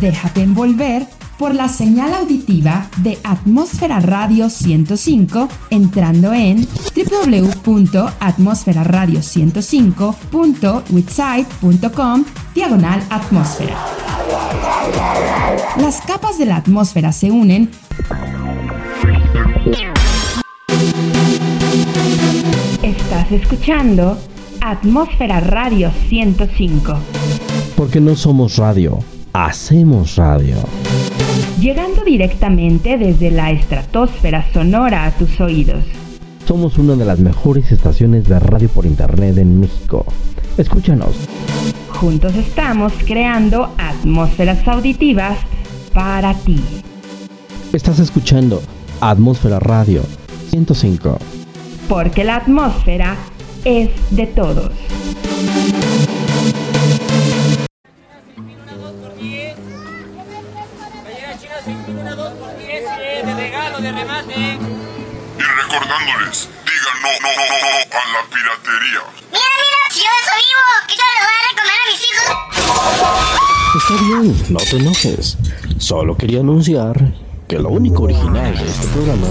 Déjate envolver por la señal auditiva de Atmósfera Radio 105 entrando en www.atmosferaradio105.witsite.com diagonal atmósfera. Las capas de la atmósfera se unen Estás escuchando Atmósfera Radio 105. Porque no somos radio, hacemos radio. Llegando directamente desde la estratosfera sonora a tus oídos. Somos una de las mejores estaciones de radio por internet en México. Escúchanos. Juntos estamos creando atmósferas auditivas para ti. Estás escuchando Atmósfera Radio 105. Porque la atmósfera es de todos. Y recordándoles, digan no, no, no, no, a la piratería. Mira, mira, si yo eso vivo, que yo le voy a Está recomendar a mis hijos. bien, no te enojes. Solo quería anunciar que lo único original de este programa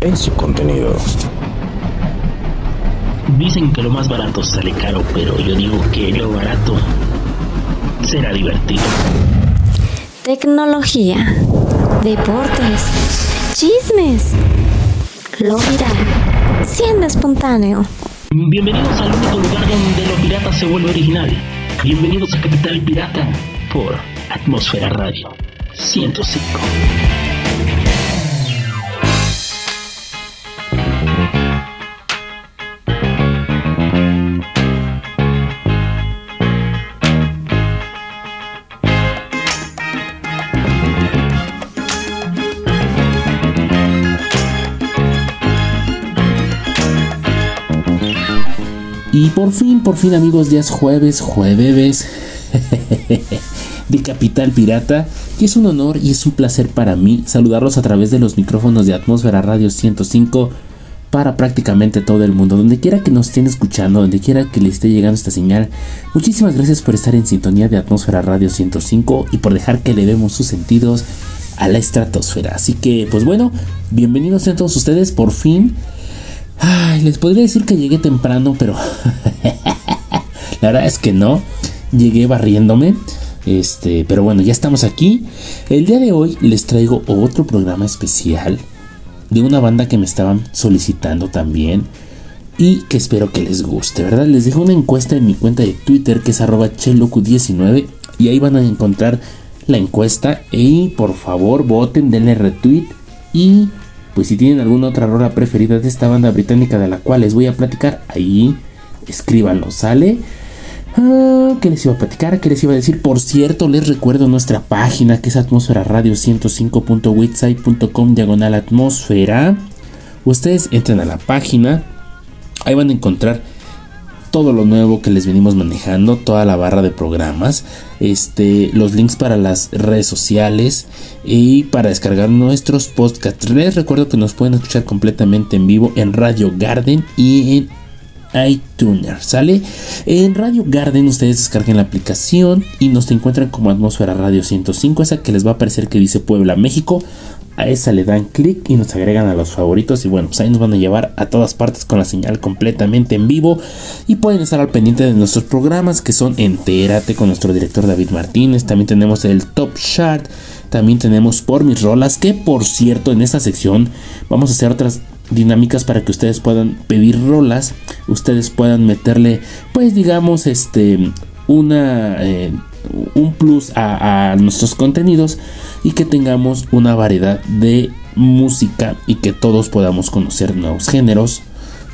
es su contenido. Dicen que lo más barato sale caro, pero yo digo que lo barato será divertido. Tecnología, deportes, chismes, lo viral, siendo espontáneo. Bienvenidos al único lugar donde lo pirata se vuelve original. Bienvenidos a Capital Pirata por Atmósfera Radio 105. Por fin, por fin amigos, ya es jueves, jueves de Capital Pirata, que es un honor y es un placer para mí saludarlos a través de los micrófonos de Atmósfera Radio 105 para prácticamente todo el mundo, donde quiera que nos estén escuchando, donde quiera que le esté llegando esta señal. Muchísimas gracias por estar en sintonía de Atmósfera Radio 105 y por dejar que le demos sus sentidos a la estratosfera. Así que, pues bueno, bienvenidos a todos ustedes por fin. Ay, les podría decir que llegué temprano, pero la verdad es que no. Llegué barriéndome. Este, pero bueno, ya estamos aquí. El día de hoy les traigo otro programa especial de una banda que me estaban solicitando también y que espero que les guste, ¿verdad? Les dejo una encuesta en mi cuenta de Twitter que es arroba chelocu19 y ahí van a encontrar la encuesta y por favor voten, denle retweet y pues si tienen alguna otra rola preferida de esta banda británica de la cual les voy a platicar, ahí escríbanlo, ¿sale? Ah, ¿Qué les iba a platicar? ¿Qué les iba a decir? Por cierto, les recuerdo nuestra página que es atmósfera radio 105.witsite.com diagonal atmósfera. Ustedes entran a la página, ahí van a encontrar todo lo nuevo que les venimos manejando, toda la barra de programas, este, los links para las redes sociales y para descargar nuestros podcasts. Les recuerdo que nos pueden escuchar completamente en vivo en Radio Garden y en iTunes, ¿sale? En Radio Garden ustedes descarguen la aplicación y nos encuentran como Atmósfera Radio 105, esa que les va a aparecer que dice Puebla, México. A esa le dan clic y nos agregan a los favoritos y bueno, pues ahí nos van a llevar a todas partes con la señal completamente en vivo. Y pueden estar al pendiente de nuestros programas que son Entérate con nuestro director David Martínez, también tenemos el Top Chart, también tenemos Por mis rolas, que por cierto en esta sección vamos a hacer otras dinámicas para que ustedes puedan pedir rolas, ustedes puedan meterle pues digamos este una eh, un plus a, nuestros contenidos y que tengamos una variedad de música y que todos podamos conocer nuevos géneros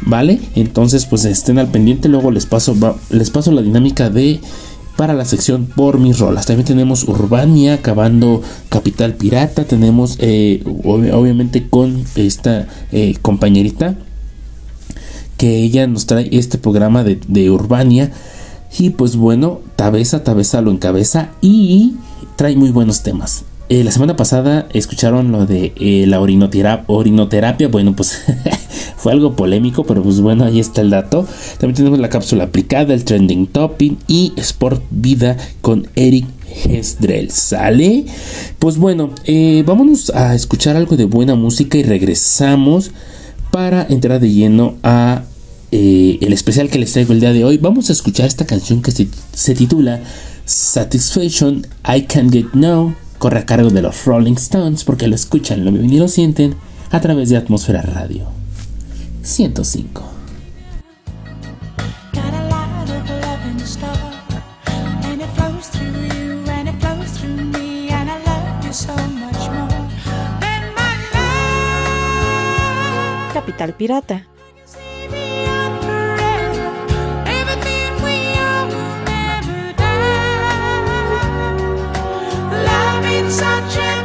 vale entonces pues estén al pendiente. Luego les paso les paso la dinámica de para la sección por mis rolas. También tenemos Urbania acabando Capital Pirata. Tenemos eh, ob obviamente con esta eh, compañerita que ella nos trae este programa de, de Urbania y pues bueno, Tabeza, Tabeza lo encabeza y trae muy buenos temas. Eh, la semana pasada escucharon lo de eh, la orinoterapia. Bueno, pues fue algo polémico, pero pues bueno, ahí está el dato. También tenemos la cápsula aplicada, el trending topic y Sport Vida con Eric Hesdrel. ¿Sale? Pues bueno, eh, vámonos a escuchar algo de buena música y regresamos para entrar de lleno a eh, el especial que les traigo el día de hoy. Vamos a escuchar esta canción que se, se titula Satisfaction I Can't Get No. Corre a cargo de los Rolling Stones porque lo escuchan, lo viven y lo sienten a través de Atmósfera Radio 105. Got a such a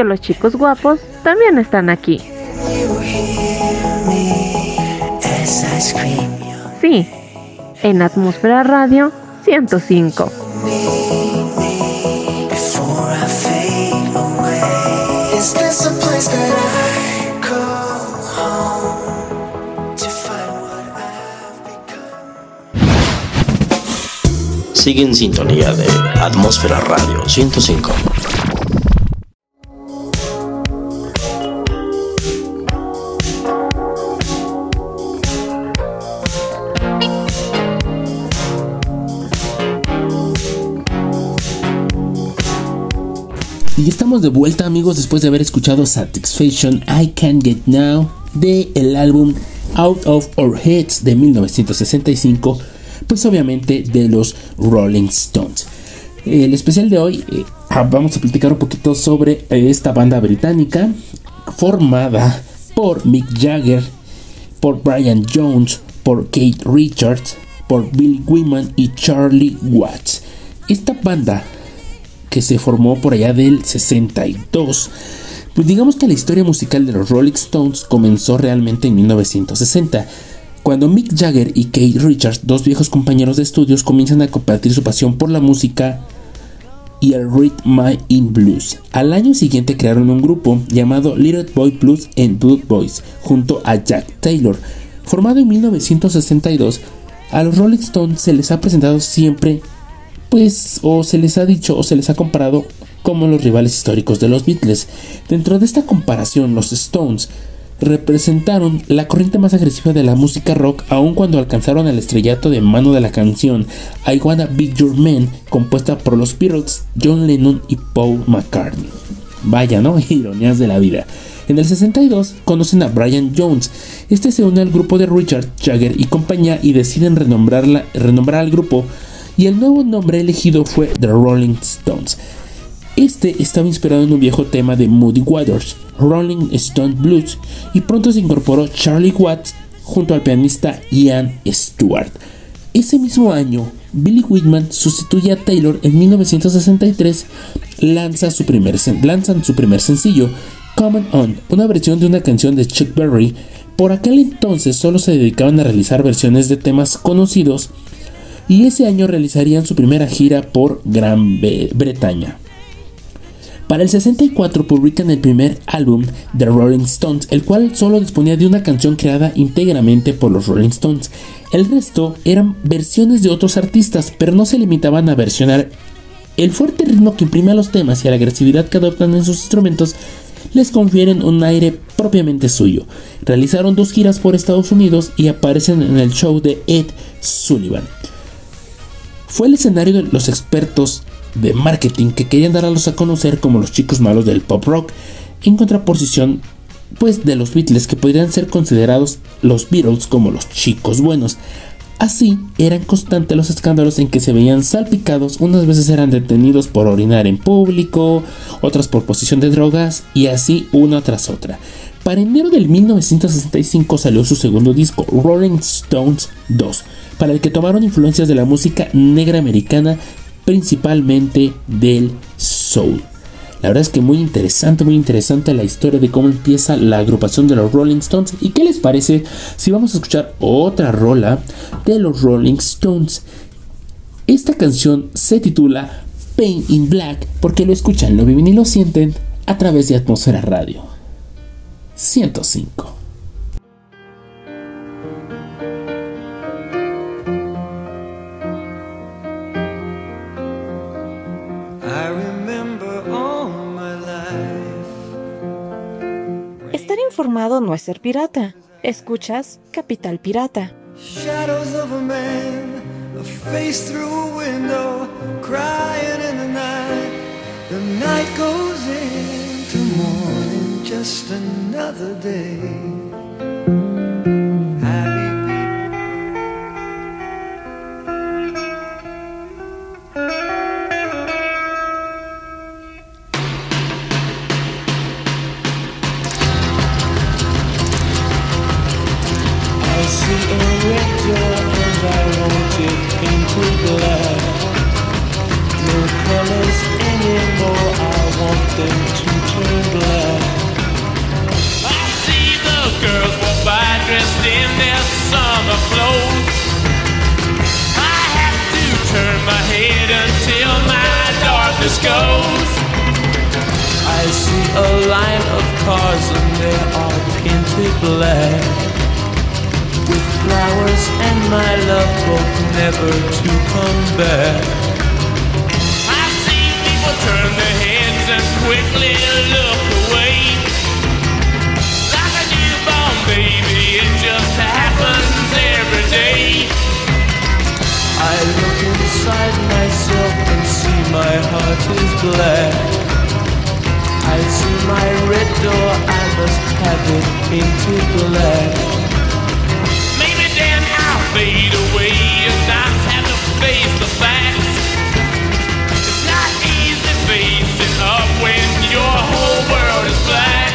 porque los chicos guapos también están aquí. Sí, en Atmósfera Radio 105. Is this a place? place that I call home to find what I've become. Sigue en sintonía de Atmósfera Radio 105. De vuelta amigos después de haber escuchado Satisfaction I Can't Get Now de el álbum Out of Our Heads de 1965, pues obviamente de los Rolling Stones. El especial de hoy eh, ah, vamos a platicar un poquito sobre esta banda británica formada por Mick Jagger, por Brian Jones, por Kate Richards, por Bill Wyman y Charlie Watts. Esta banda que se formó por allá del 62. Pues digamos que la historia musical de los Rolling Stones comenzó realmente en 1960, cuando Mick Jagger y Kate Richards, dos viejos compañeros de estudios, comienzan a compartir su pasión por la música y el rhythm in blues. Al año siguiente crearon un grupo llamado Little Boy Blues and Blue Boys junto a Jack Taylor. Formado en 1962, a los Rolling Stones se les ha presentado siempre pues o se les ha dicho o se les ha comparado como los rivales históricos de los Beatles. Dentro de esta comparación, los Stones representaron la corriente más agresiva de la música rock aun cuando alcanzaron el estrellato de mano de la canción I Wanna Be Your Man compuesta por los Beatles, John Lennon y Paul McCartney. Vaya, ¿no? Ironías de la vida. En el 62 conocen a Brian Jones. Este se une al grupo de Richard Jagger y compañía y deciden renombrarla, renombrar al grupo y el nuevo nombre elegido fue The Rolling Stones. Este estaba inspirado en un viejo tema de Moody Waters, Rolling Stone Blues, y pronto se incorporó Charlie Watts junto al pianista Ian Stewart. Ese mismo año, Billy Whitman sustituye a Taylor en 1963, lanza su primer, lanzan su primer sencillo, Come On, una versión de una canción de Chuck Berry. Por aquel entonces solo se dedicaban a realizar versiones de temas conocidos y ese año realizarían su primera gira por Gran Bretaña. Para el 64 publican el primer álbum The Rolling Stones, el cual solo disponía de una canción creada íntegramente por los Rolling Stones. El resto eran versiones de otros artistas, pero no se limitaban a versionar. El fuerte ritmo que imprime a los temas y a la agresividad que adoptan en sus instrumentos les confieren un aire propiamente suyo. Realizaron dos giras por Estados Unidos y aparecen en el show de Ed Sullivan fue el escenario de los expertos de marketing que querían darlos a conocer como los chicos malos del pop rock, en contraposición pues de los Beatles que podrían ser considerados los Beatles como los chicos buenos. Así eran constantes los escándalos en que se veían salpicados, unas veces eran detenidos por orinar en público, otras por posición de drogas y así una tras otra. Para enero del 1965 salió su segundo disco, Rolling Stones 2, para el que tomaron influencias de la música negra americana, principalmente del soul. La verdad es que muy interesante, muy interesante la historia de cómo empieza la agrupación de los Rolling Stones. ¿Y qué les parece si vamos a escuchar otra rola de los Rolling Stones? Esta canción se titula Pain in Black porque lo escuchan, lo viven y lo sienten a través de Atmósfera Radio 105. I remember all my life. Estar informado no es ser pirata. Escuchas Capital Pirata. Shadows of a man, a face through a window, crying in the night. The night goes into morning, just another day. Happy I see a and I want it into black. No colors anymore, I a line of cars and they are painted black with flowers and my love both never to come back. I see people turn their heads and quickly look away. Like a newborn baby, it just happens every day. I look inside myself and see my heart is black. I see my red door, I must have it painted black. Maybe then I'll fade away and not have to face the facts. It's not easy facing up when your whole world is black.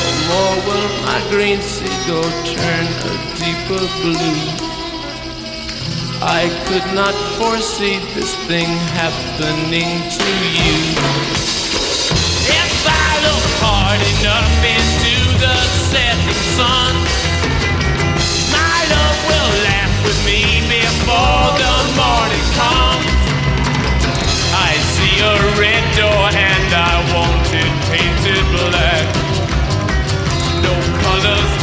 No more will my green seagull turn a deeper blue. I could not foresee this thing happening to you. Into the setting sun, my love will laugh with me before the morning comes. I see a red door and I want it painted black. No colors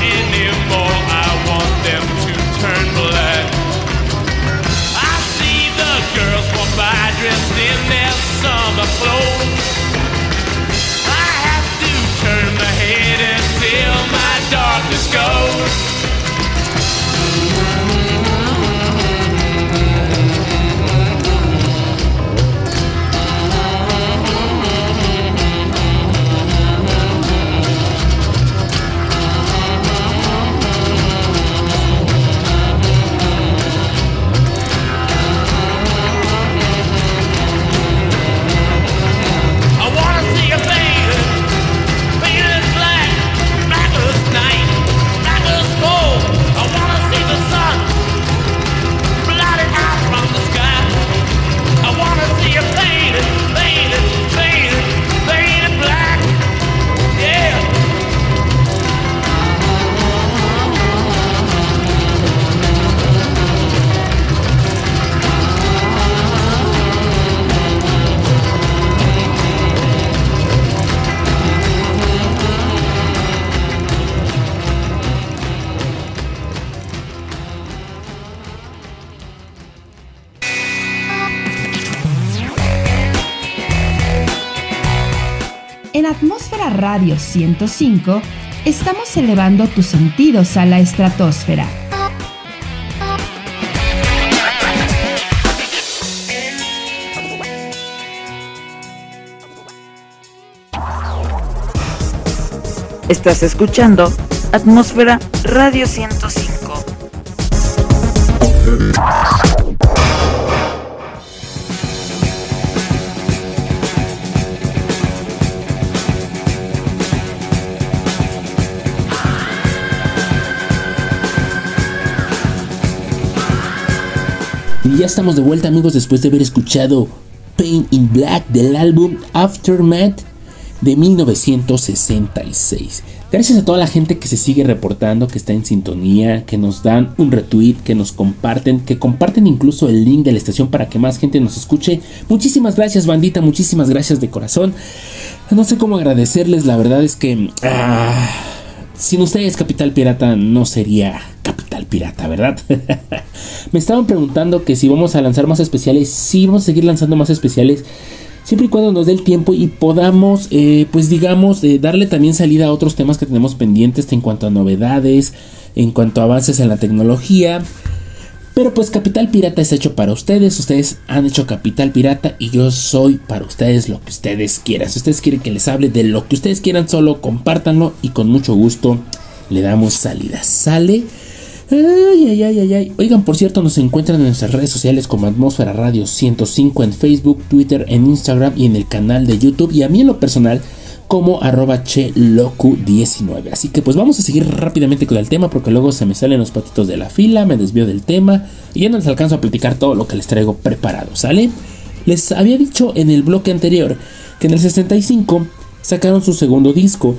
Radio 105 estamos elevando tus sentidos a la estratosfera. Estás escuchando Atmósfera Radio 105. Y ya estamos de vuelta amigos después de haber escuchado Pain in Black del álbum Aftermath de 1966. Gracias a toda la gente que se sigue reportando, que está en sintonía, que nos dan un retweet, que nos comparten, que comparten incluso el link de la estación para que más gente nos escuche. Muchísimas gracias bandita, muchísimas gracias de corazón. No sé cómo agradecerles, la verdad es que... ah, sin ustedes Capital Pirata no sería Pirata, ¿verdad? Me estaban preguntando que si vamos a lanzar más especiales. Sí, vamos a seguir lanzando más especiales. Siempre y cuando nos dé el tiempo y podamos, eh, pues digamos, eh, darle también salida a otros temas que tenemos pendientes en cuanto a novedades, en cuanto a avances en la tecnología. Pero pues Capital Pirata es hecho para ustedes, ustedes han hecho Capital Pirata y yo soy para ustedes lo que ustedes quieran. Si ustedes quieren que les hable de lo que ustedes quieran, solo compártanlo y con mucho gusto le damos salida. ¿Sale? Oigan, por cierto, nos encuentran en nuestras redes sociales como Atmósfera Radio 105 en Facebook, Twitter, en Instagram y en el canal de YouTube. Y a mí en lo personal como arroba chelocu19. Así que pues vamos a seguir rápidamente con el tema porque luego se me salen los patitos de la fila, me desvío del tema y ya no les alcanzo a platicar todo lo que les traigo preparado, ¿sale? Les había dicho en el bloque anterior que en el 65 sacaron su segundo disco.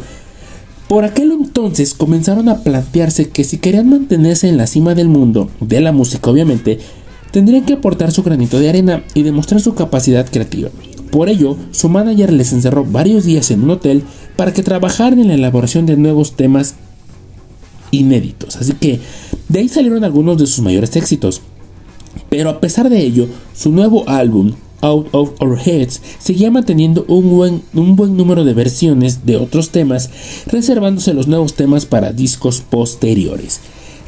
Por aquel entonces comenzaron a plantearse que si querían mantenerse en la cima del mundo, de la música obviamente, tendrían que aportar su granito de arena y demostrar su capacidad creativa. Por ello, su manager les encerró varios días en un hotel para que trabajaran en la elaboración de nuevos temas inéditos. Así que de ahí salieron algunos de sus mayores éxitos. Pero a pesar de ello, su nuevo álbum, Out of Our Heads, seguía manteniendo un buen, un buen número de versiones de otros temas, reservándose los nuevos temas para discos posteriores.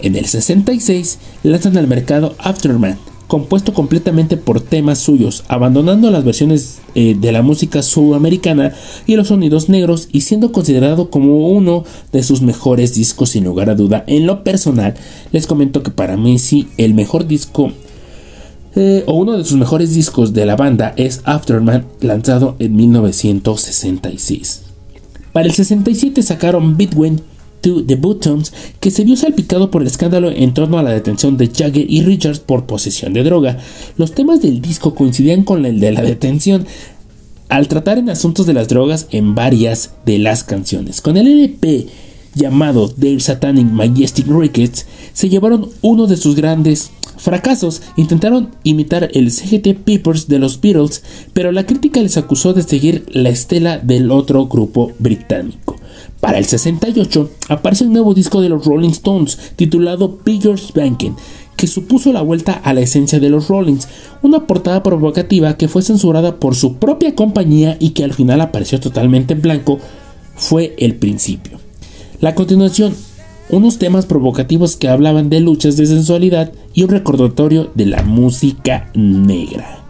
En el 66 lanzan al mercado Afterman, compuesto completamente por temas suyos, abandonando las versiones eh, de la música sudamericana y los sonidos negros y siendo considerado como uno de sus mejores discos sin lugar a duda. En lo personal, les comento que para mí sí, el mejor disco eh, o uno de sus mejores discos de la banda es Afterman, lanzado en 1966. Para el 67 sacaron Between to the Buttons, que se vio salpicado por el escándalo en torno a la detención de Jagger y Richards por posesión de droga. Los temas del disco coincidían con el de la detención, al tratar en asuntos de las drogas en varias de las canciones. Con el LP llamado The Satanic Majestic Rickets, se llevaron uno de sus grandes fracasos. Intentaron imitar el CGT Peppers de los Beatles, pero la crítica les acusó de seguir la estela del otro grupo británico. Para el 68 aparece un nuevo disco de los Rolling Stones titulado Pictures Banking, que supuso la vuelta a la esencia de los Rollins, una portada provocativa que fue censurada por su propia compañía y que al final apareció totalmente en blanco, fue el principio. La continuación, unos temas provocativos que hablaban de luchas de sensualidad y un recordatorio de la música negra.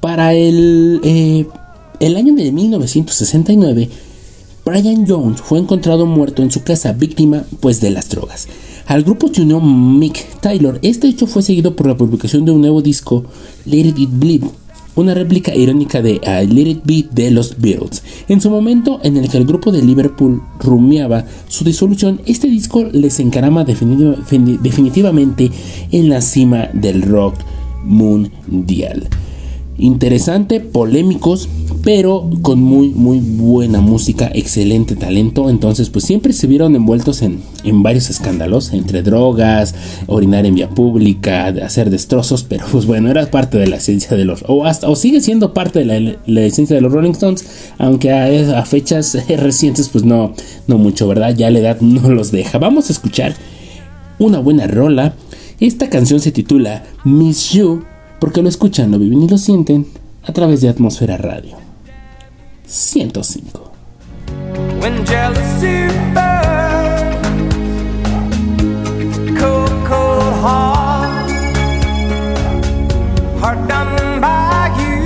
Para el, eh, el año de 1969, Brian Jones fue encontrado muerto en su casa víctima pues de las drogas. Al grupo se unió Mick Taylor. Este hecho fue seguido por la publicación de un nuevo disco, Let It Bleed, una réplica irónica de I Let It de los Beatles. En su momento en el que el grupo de Liverpool rumiaba su disolución, este disco les encarama definitivamente en la cima del rock mundial interesante, polémicos, pero con muy muy buena música, excelente talento. Entonces, pues siempre se vieron envueltos en, varios escándalos, entre drogas, orinar en vía pública, hacer destrozos, pero pues bueno, era parte de la esencia de los, o hasta, o sigue siendo parte de la, esencia de los Rolling Stones, aunque a, a, fechas recientes, pues no, no mucho, ¿verdad? Ya la edad no los deja. Vamos a escuchar una buena rola. Esta canción se titula Miss You porque lo escuchan, lo viven y lo sienten a través de Atmósfera Radio 105. When jealousy burns, cold, cold heart, heart done by you.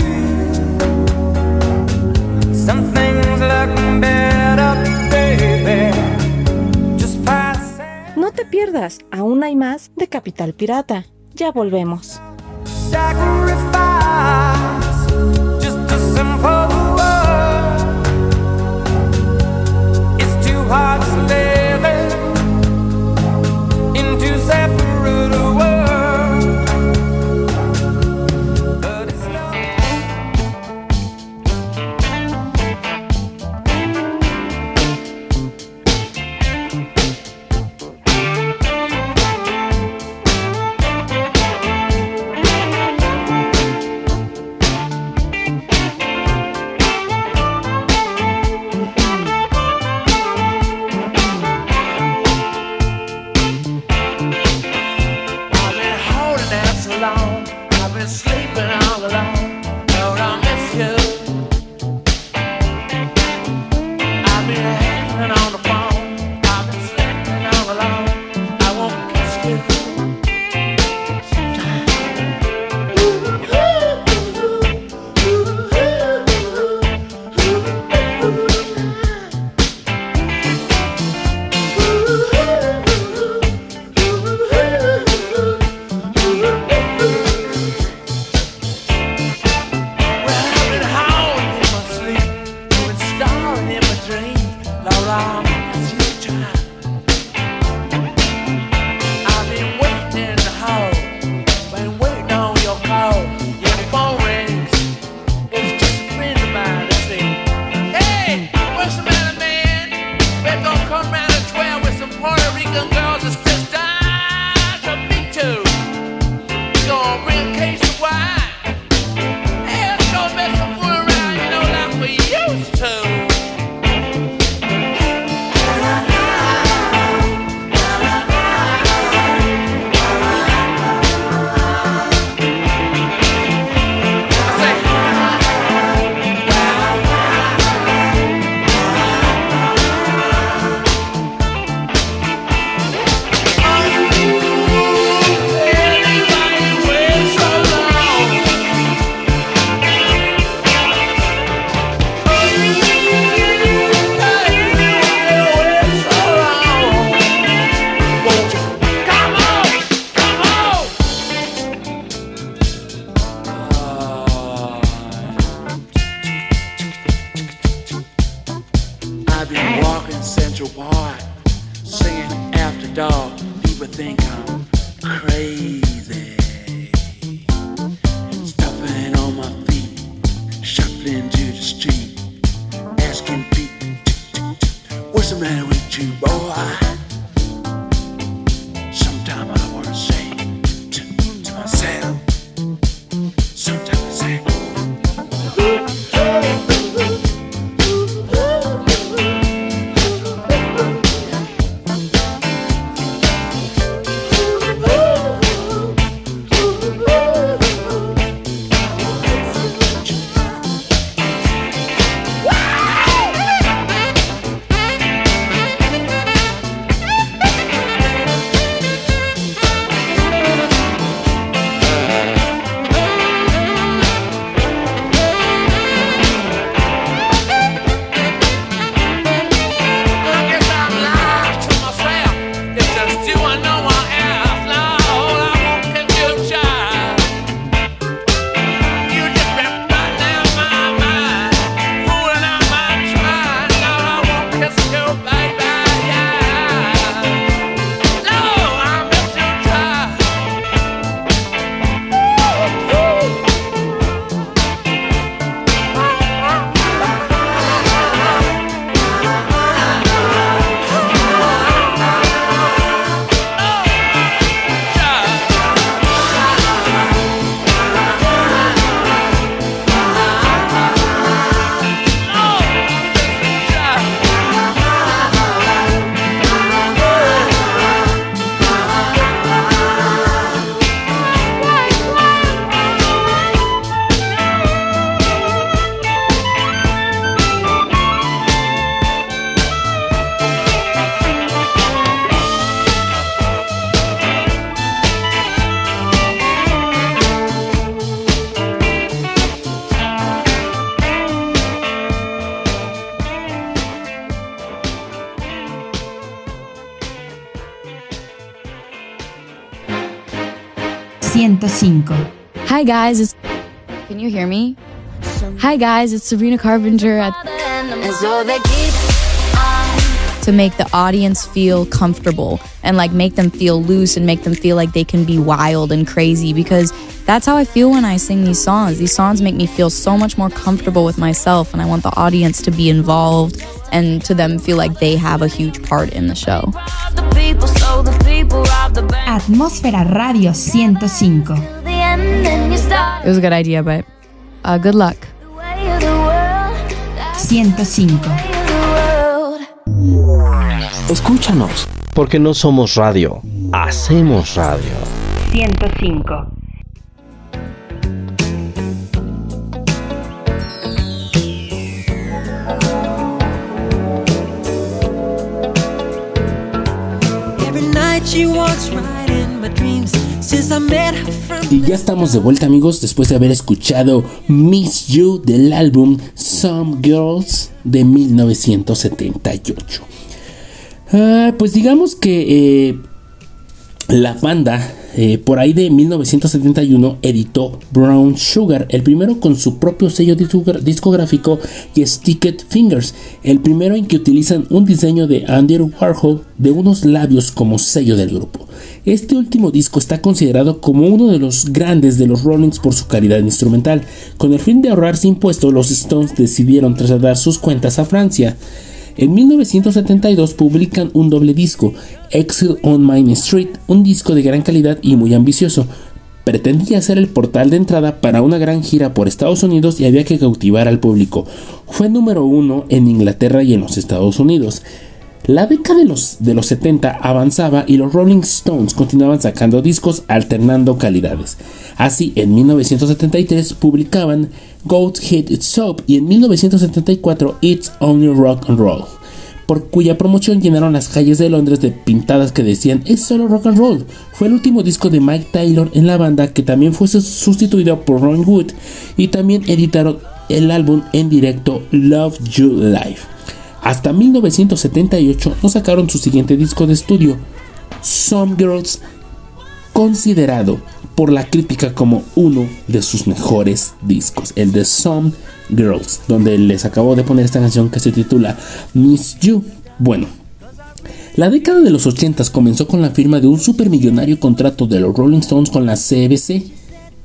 Some things look better, baby. Just pass. No te pierdas, aún hay más de Capital Pirata. Ya volvemos. Sacrifice Hi guys, it's Can you hear me? Hi guys, it's Sabrina Carpenter at to make the audience feel comfortable and like make them feel loose and make them feel like they can be wild and crazy because that's how I feel when I sing these songs. These songs make me feel so much more comfortable with myself and I want the audience to be involved and to them feel like they have a huge part in the show. Atmósfera Radio 105. It was a good idea, but uh, good luck. 105. Escúchanos, porque no somos radio, hacemos radio. 105. Every night she walks right Y ya estamos de vuelta amigos después de haber escuchado Miss You del álbum Some Girls de 1978. Ah, pues digamos que eh, la banda eh, por ahí de 1971 editó Brown Sugar, el primero con su propio sello discográfico y Sticked Fingers, el primero en que utilizan un diseño de Andy Warhol de unos labios como sello del grupo. Este último disco está considerado como uno de los grandes de los Rollings por su calidad instrumental. Con el fin de ahorrarse impuestos, los Stones decidieron trasladar sus cuentas a Francia. En 1972 publican un doble disco, Exile on Main Street, un disco de gran calidad y muy ambicioso. Pretendía ser el portal de entrada para una gran gira por Estados Unidos y había que cautivar al público. Fue número uno en Inglaterra y en los Estados Unidos. La década de los, de los 70 avanzaba y los Rolling Stones continuaban sacando discos alternando calidades. Así, en 1973 publicaban Goat Hit It's Soap y en 1974 It's Only Rock and Roll, por cuya promoción llenaron las calles de Londres de pintadas que decían es solo rock and roll. Fue el último disco de Mike Taylor en la banda que también fue sustituido por Ron Wood y también editaron el álbum en directo Love You Live. Hasta 1978 no sacaron su siguiente disco de estudio, Some Girls, considerado por la crítica como uno de sus mejores discos, el de Some Girls, donde les acabo de poner esta canción que se titula Miss You. Bueno, la década de los 80 comenzó con la firma de un supermillonario contrato de los Rolling Stones con la CBC,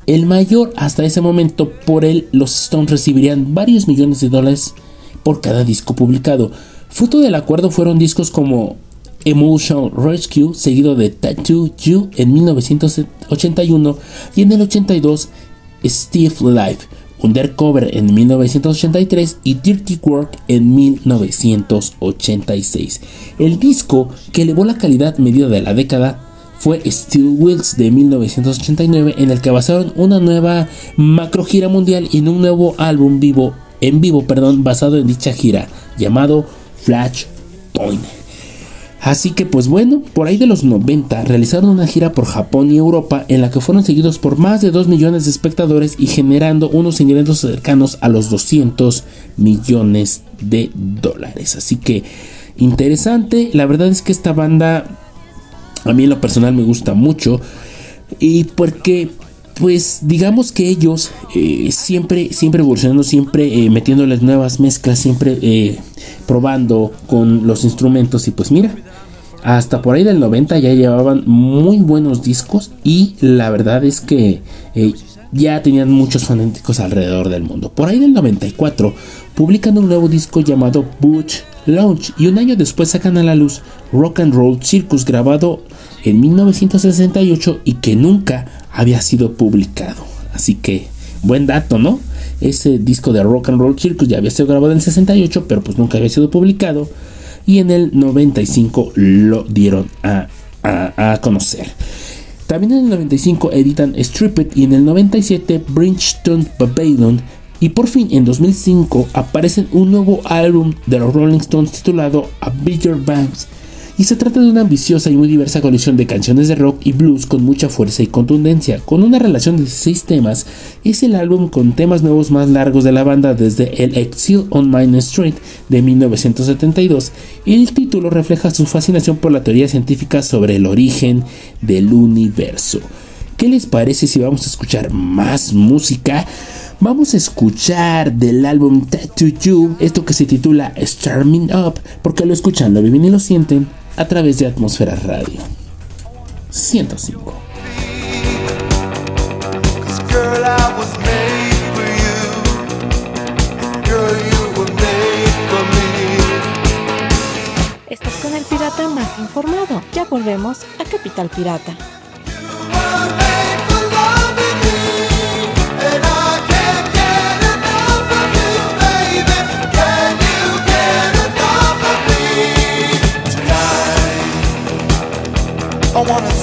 el mayor hasta ese momento. Por él, los Stones recibirían varios millones de dólares por cada disco publicado. Fruto del acuerdo fueron discos como Emotional Rescue, seguido de Tattoo You en 1981 y en el 82 Steve Life, Undercover en 1983 y Dirty Work en 1986. El disco que elevó la calidad medida de la década fue Steel Wheels de 1989 en el que basaron una nueva macro gira mundial y en un nuevo álbum vivo en vivo, perdón, basado en dicha gira llamado Flash Point. Así que pues bueno, por ahí de los 90 realizaron una gira por Japón y Europa en la que fueron seguidos por más de 2 millones de espectadores y generando unos ingresos cercanos a los 200 millones de dólares. Así que interesante, la verdad es que esta banda a mí en lo personal me gusta mucho y porque pues digamos que ellos eh, siempre, siempre evolucionando, siempre eh, metiéndoles nuevas mezclas, siempre eh, probando con los instrumentos y pues mira, hasta por ahí del 90 ya llevaban muy buenos discos y la verdad es que ya tenían muchos fanáticos alrededor del mundo. Por ahí del 94 publican un nuevo disco llamado Butch Launch y un año después sacan a la luz Rock and Roll Circus grabado en 1968 y que nunca había sido publicado. Así que, buen dato, ¿no? Ese disco de Rock and Roll Circus ya había sido grabado en el 68, pero pues nunca había sido publicado. Y en el 95 lo dieron a, a, conocer. También en el 95 editan Stripped y en el 97 Bridgestone Babylon. Y por fin en 2005 aparece un nuevo álbum de los Rolling Stones titulado A Bigger Bands y se trata de una ambiciosa y muy diversa colección de canciones de rock y blues con mucha fuerza y contundencia. Con una relación de 16 temas, es el álbum con temas nuevos más largos de la banda desde el Exile on Main Street de 1972 y el título refleja su fascinación por la teoría científica sobre el origen del universo. ¿Qué les parece si vamos a escuchar más música? Vamos a escuchar del álbum Tattoo You, esto que se titula Starming Up, porque lo escuchan, lo viven y lo sienten a través de Atmósfera Radio 105. Estás con el pirata más informado. Ya volvemos a Capital Pirata. I wanna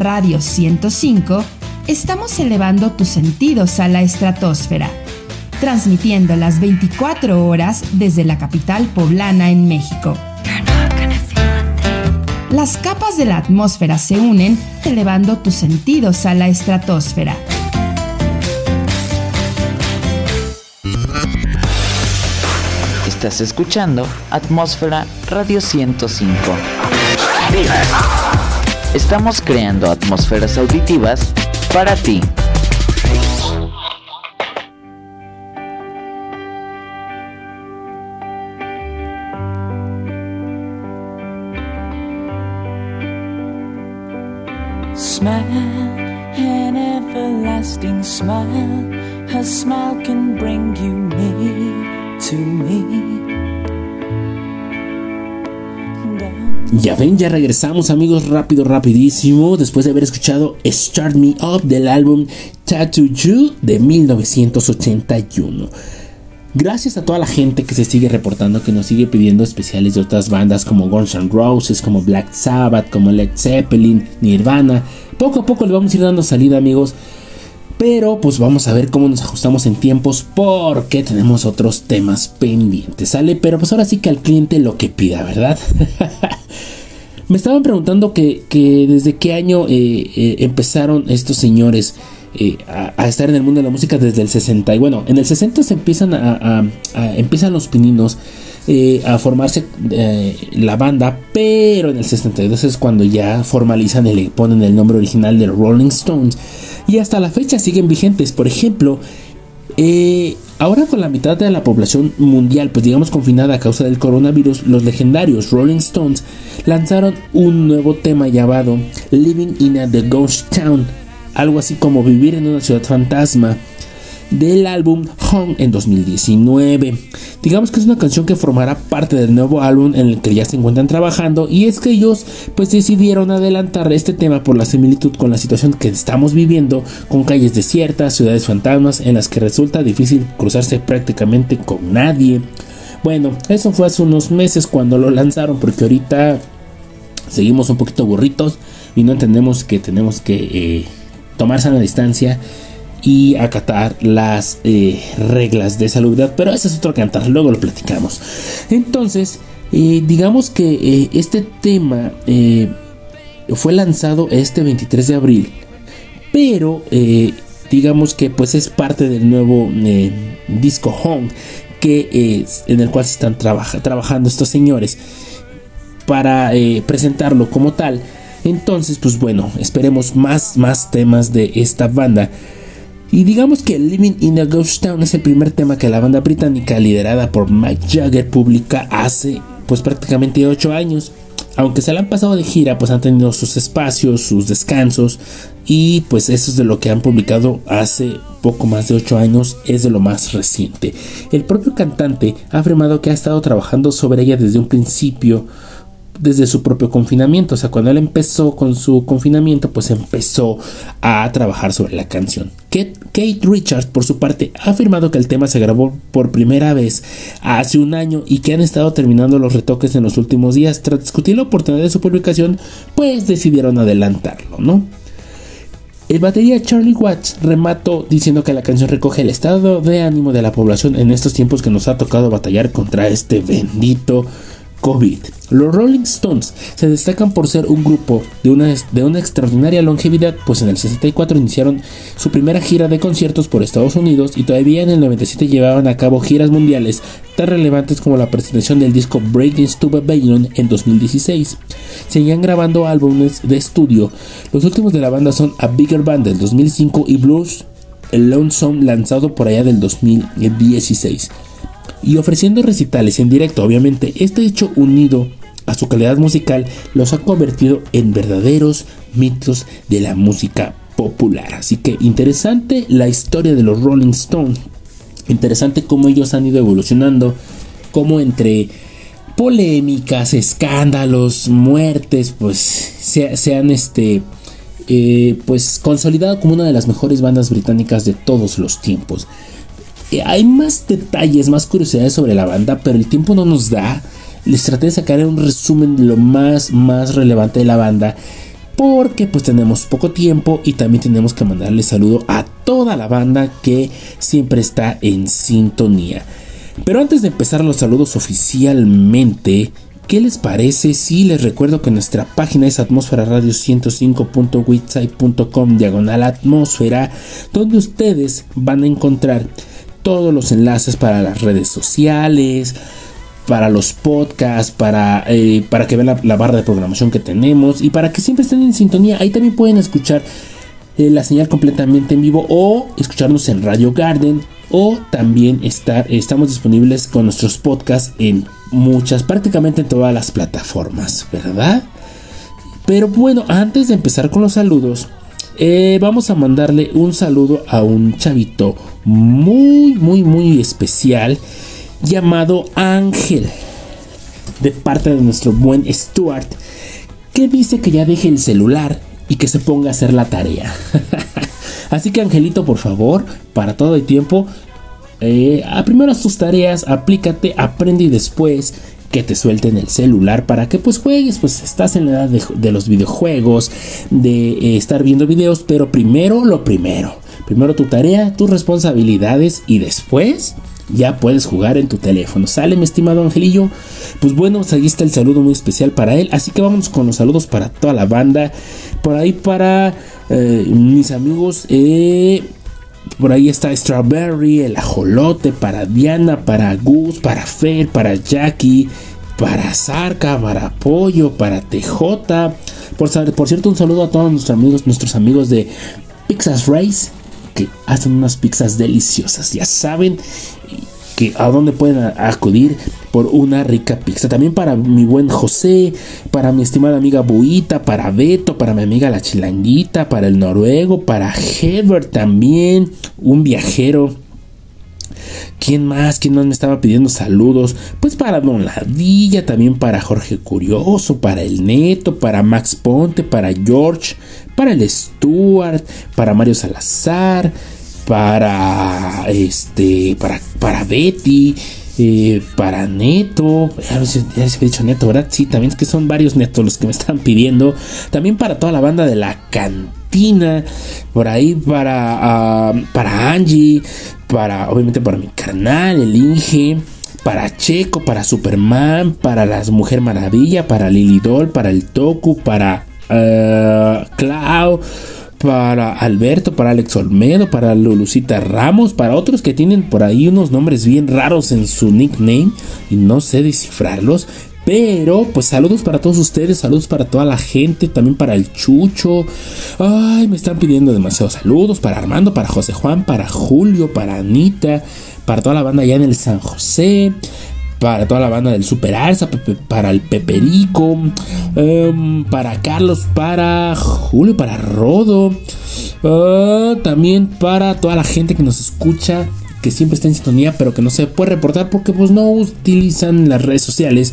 Radio 105 estamos elevando tus sentidos a la estratosfera, transmitiendo las 24 horas desde la capital poblana en México. Las capas de la atmósfera se unen, elevando tus sentidos a la estratosfera. Estás escuchando Atmósfera Radio 105. Estamos creando atmósferas auditivas para ti. Ya ven, ya regresamos amigos rápido, rapidísimo, después de haber escuchado Start Me Up del álbum Tattoo You de 1981. Gracias a toda la gente que se sigue reportando, que nos sigue pidiendo especiales de otras bandas como Guns N' Roses, como Black Sabbath, como Led Zeppelin, Nirvana. Poco a poco le vamos a ir dando salida amigos. Pero pues vamos a ver cómo nos ajustamos en tiempos porque tenemos otros temas pendientes, ¿sale? Pero pues ahora sí que al cliente lo que pida, ¿verdad? Me estaban preguntando que, desde qué año eh, eh, empezaron estos señores eh, a, estar en el mundo de la música desde el 60. Y bueno, en el 60 se empiezan a, empiezan los pininos a formarse la banda, pero en el 62 es cuando ya formalizan y le ponen el nombre original de Rolling Stones y hasta la fecha siguen vigentes. Por ejemplo, eh, ahora con la mitad de la población mundial, pues digamos confinada a causa del coronavirus, los legendarios Rolling Stones lanzaron un nuevo tema llamado Living in a The Ghost Town, algo así como vivir en una ciudad fantasma del álbum Home en 2019. Digamos que es una canción que formará parte del nuevo álbum en el que ya se encuentran trabajando y es que ellos pues decidieron adelantar este tema por la similitud con la situación que estamos viviendo con calles desiertas, ciudades fantasmas en las que resulta difícil cruzarse prácticamente con nadie. Bueno, eso fue hace unos meses cuando lo lanzaron porque ahorita seguimos un poquito burritos y no entendemos que tenemos que eh, tomarse a la distancia y acatar las eh, reglas de salubridad. Pero ese es otro cantar, luego lo platicamos. Entonces, eh, digamos que eh, este tema fue lanzado este 23 de abril. Pero digamos que pues es parte del nuevo disco Home que en el cual se están trabajando estos señores para presentarlo como tal. Entonces, pues bueno, esperemos más, más temas de esta banda y digamos que Living in a Ghost Town es el primer tema que la banda británica liderada por Mike Jagger publica hace pues prácticamente 8 años. Aunque se la han pasado de gira, pues han tenido sus espacios, sus descansos y pues eso es de lo que han publicado hace poco más de 8 años, es de lo más reciente. El propio cantante ha afirmado que ha estado trabajando sobre ella desde un principio desde su propio confinamiento. O sea, cuando él empezó con su confinamiento, pues empezó a trabajar sobre la canción. Kate, Richards, por su parte, ha afirmado que el tema se grabó por primera vez hace un año y que han estado terminando los retoques en los últimos días. Tras discutir la oportunidad de su publicación, pues decidieron adelantarlo, ¿no? El batería Charlie Watts remató diciendo que la canción recoge el estado de ánimo de la población en estos tiempos que nos ha tocado batallar contra este bendito COVID. Los Rolling Stones se destacan por ser un grupo de una, de una extraordinaria longevidad, pues en el 64 iniciaron su primera gira de conciertos por Estados Unidos y todavía en el 97 llevaban a cabo giras mundiales tan relevantes como la presentación del disco Breaking to Babylon en 2016. Seguían grabando álbumes de estudio. Los últimos de la banda son A Bigger Band del 2005 y Blues, Lonesome lanzado por allá del 2016 y ofreciendo recitales en directo, obviamente, este hecho unido a su calidad musical los ha convertido en verdaderos mitos de la música popular. Así que interesante la historia de los Rolling Stones. Interesante cómo ellos han ido evolucionando, cómo entre polémicas, escándalos, muertes, pues se, han este, eh, pues consolidado como una de las mejores bandas británicas de todos los tiempos. Eh, hay más detalles, más curiosidades sobre la banda, pero el tiempo no nos da. Les traté de sacar un resumen de lo más, más relevante de la banda. porque pues tenemos poco tiempo y también tenemos que mandarle saludo a toda la banda que siempre está en sintonía. Pero antes de empezar los saludos oficialmente, ¿Qué les parece si les recuerdo que nuestra página es atmósfera radio 105.witsite.com diagonal atmósfera, donde ustedes van a encontrar todos los enlaces para las redes sociales, para los podcasts, para, eh, para que vean la, barra de programación que tenemos y para que siempre estén en sintonía. Ahí también pueden escuchar eh, la señal completamente en vivo o escucharnos en Radio Garden o también estar, estamos disponibles con nuestros podcasts en muchas, prácticamente en todas las plataformas, ¿verdad? Pero bueno, antes de empezar con los saludos, eh, vamos a mandarle un saludo a un chavito muy, muy, muy especial llamado Ángel, de parte de nuestro buen Stuart, que dice que ya deje el celular y que se ponga a hacer la tarea. Así que Angelito, por favor, para todo el tiempo, eh, a primero tus tareas, aplícate, aprende y después que te suelten el celular para que pues juegues, pues estás en la edad de, los videojuegos, de eh, estar viendo videos, pero primero lo primero, primero tu tarea, tus responsabilidades y después ya puedes jugar en tu teléfono. Sale mi estimado Angelillo. Pues bueno, pues está el saludo muy especial para él. Así que vamos con los saludos para toda la banda. Por ahí para eh, mis amigos. Eh, por ahí está Strawberry, el ajolote, para Diana, para Gus, para Fer, para Jackie, para Zarca, para Pollo, para TJ. Por, por cierto, un saludo a todos nuestros amigos, nuestros amigos de Pizzas Race, que hacen unas pizzas deliciosas. Ya saben a dónde pueden acudir por una rica pizza. También para mi buen José, para mi estimada amiga Buita, para Beto, para mi amiga la Chilanguita, para el noruego, para Heber también, un viajero. ¿Quién más? ¿Quién más me estaba pidiendo saludos? Pues para Don Ladilla, también para Jorge Curioso, para el Neto, para Max Ponte, para George, para el Stuart, para Mario Salazar, para este, para, para Betty, eh, para Neto, ya se he dicho Neto, ¿verdad? Sí, también es que son varios Netos los que me están pidiendo. También para toda la banda de la cantina, por ahí para, ah, para Angie, para obviamente para mi carnal, el Inge. Para Checo, para Superman, para las Mujer Maravilla, para Lily Doll, para el Toku, para uh, Clau, para Alberto, para Alex Olmedo, para Lulucita Ramos, para otros que tienen por ahí unos nombres bien raros en su nickname y no sé descifrarlos. Pero, pues saludos para todos ustedes, saludos para toda la gente, también para el Chucho. Ay, me están pidiendo demasiados saludos para Armando, para José Juan, para Julio, para Anita, para toda la banda allá en el San José, para toda la banda del Super Arsa, para el Peperico, em, para Carlos, para Julio, para Rodo, ah, también para toda la gente que nos escucha, que siempre está en sintonía, pero que no se puede reportar porque pues no utilizan las redes sociales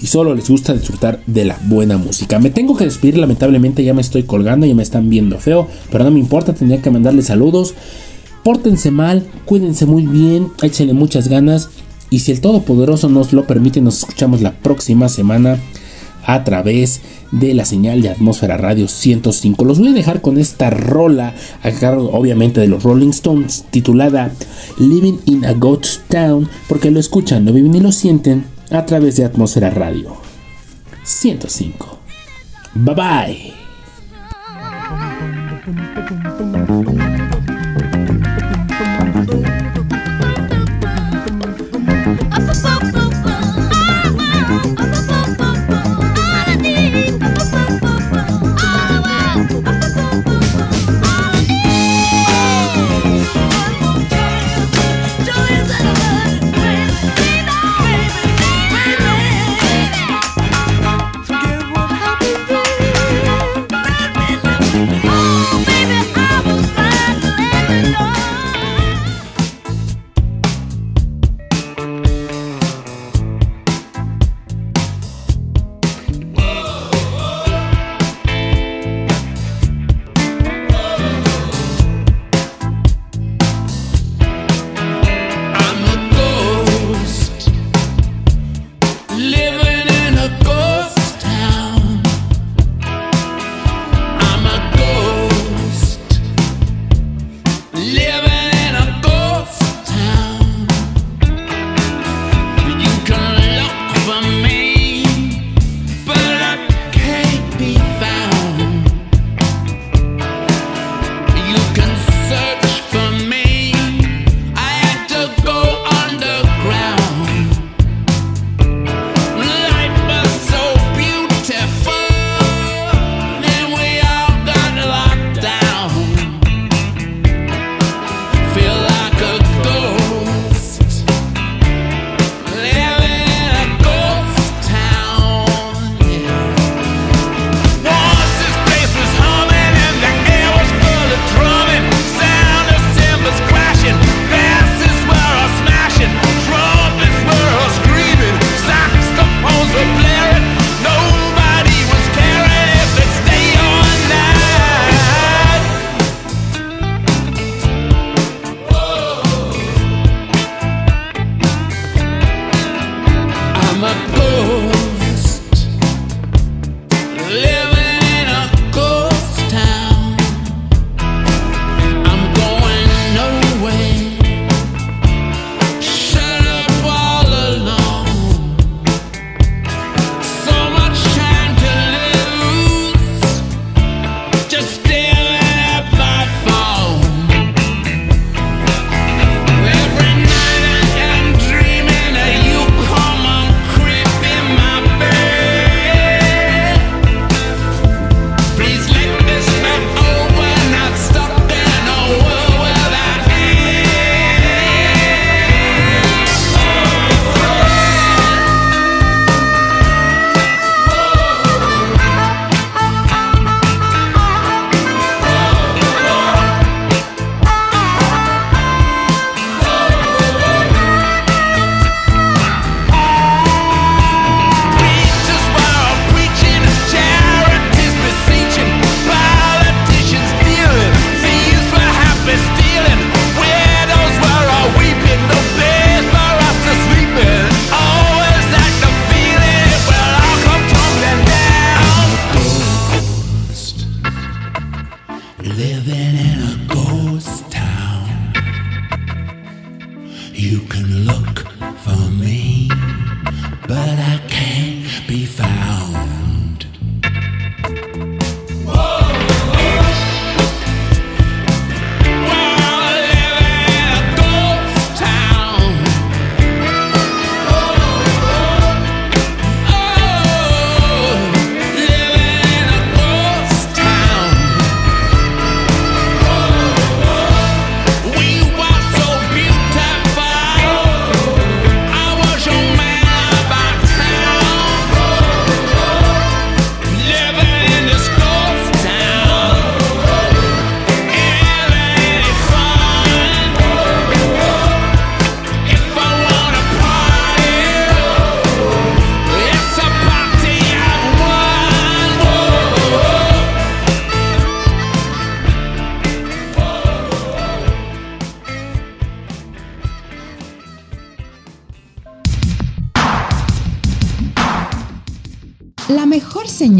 y solo les gusta disfrutar de la buena música. Me tengo que despedir, lamentablemente ya me estoy colgando, ya me están viendo feo, pero no me importa, tendría que mandarles saludos. Pórtense mal, cuídense muy bien, échenle muchas ganas y si el Todopoderoso nos lo permite, nos escuchamos la próxima semana a través de la señal de Atmósfera Radio 105. Los voy a dejar con esta rola, a cargo obviamente de los Rolling Stones, titulada Living in a Ghost Town, porque lo escuchan, lo viven y lo sienten a través de Atmósfera Radio 105. Bye bye.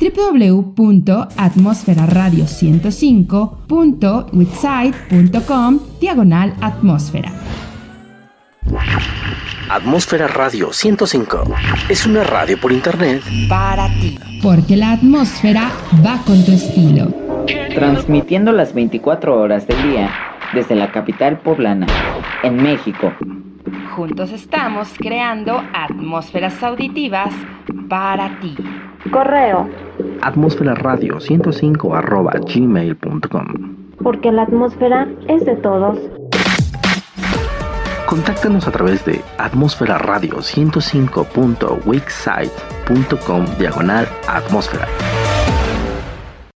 www.atmosferaradio105.website.com diagonal atmósfera. Atmósfera Radio 105 es una radio por internet para ti. Porque la atmósfera va con tu estilo. Transmitiendo las 24 horas del día desde la capital poblana, en México. Juntos estamos creando atmósferas auditivas para ti. Correo. Atmósfera Radio 105 arroba gmail.com. Porque la atmósfera es de todos. Contáctanos a través de atmósfera radio 105.wixsite.com diagonal atmósfera.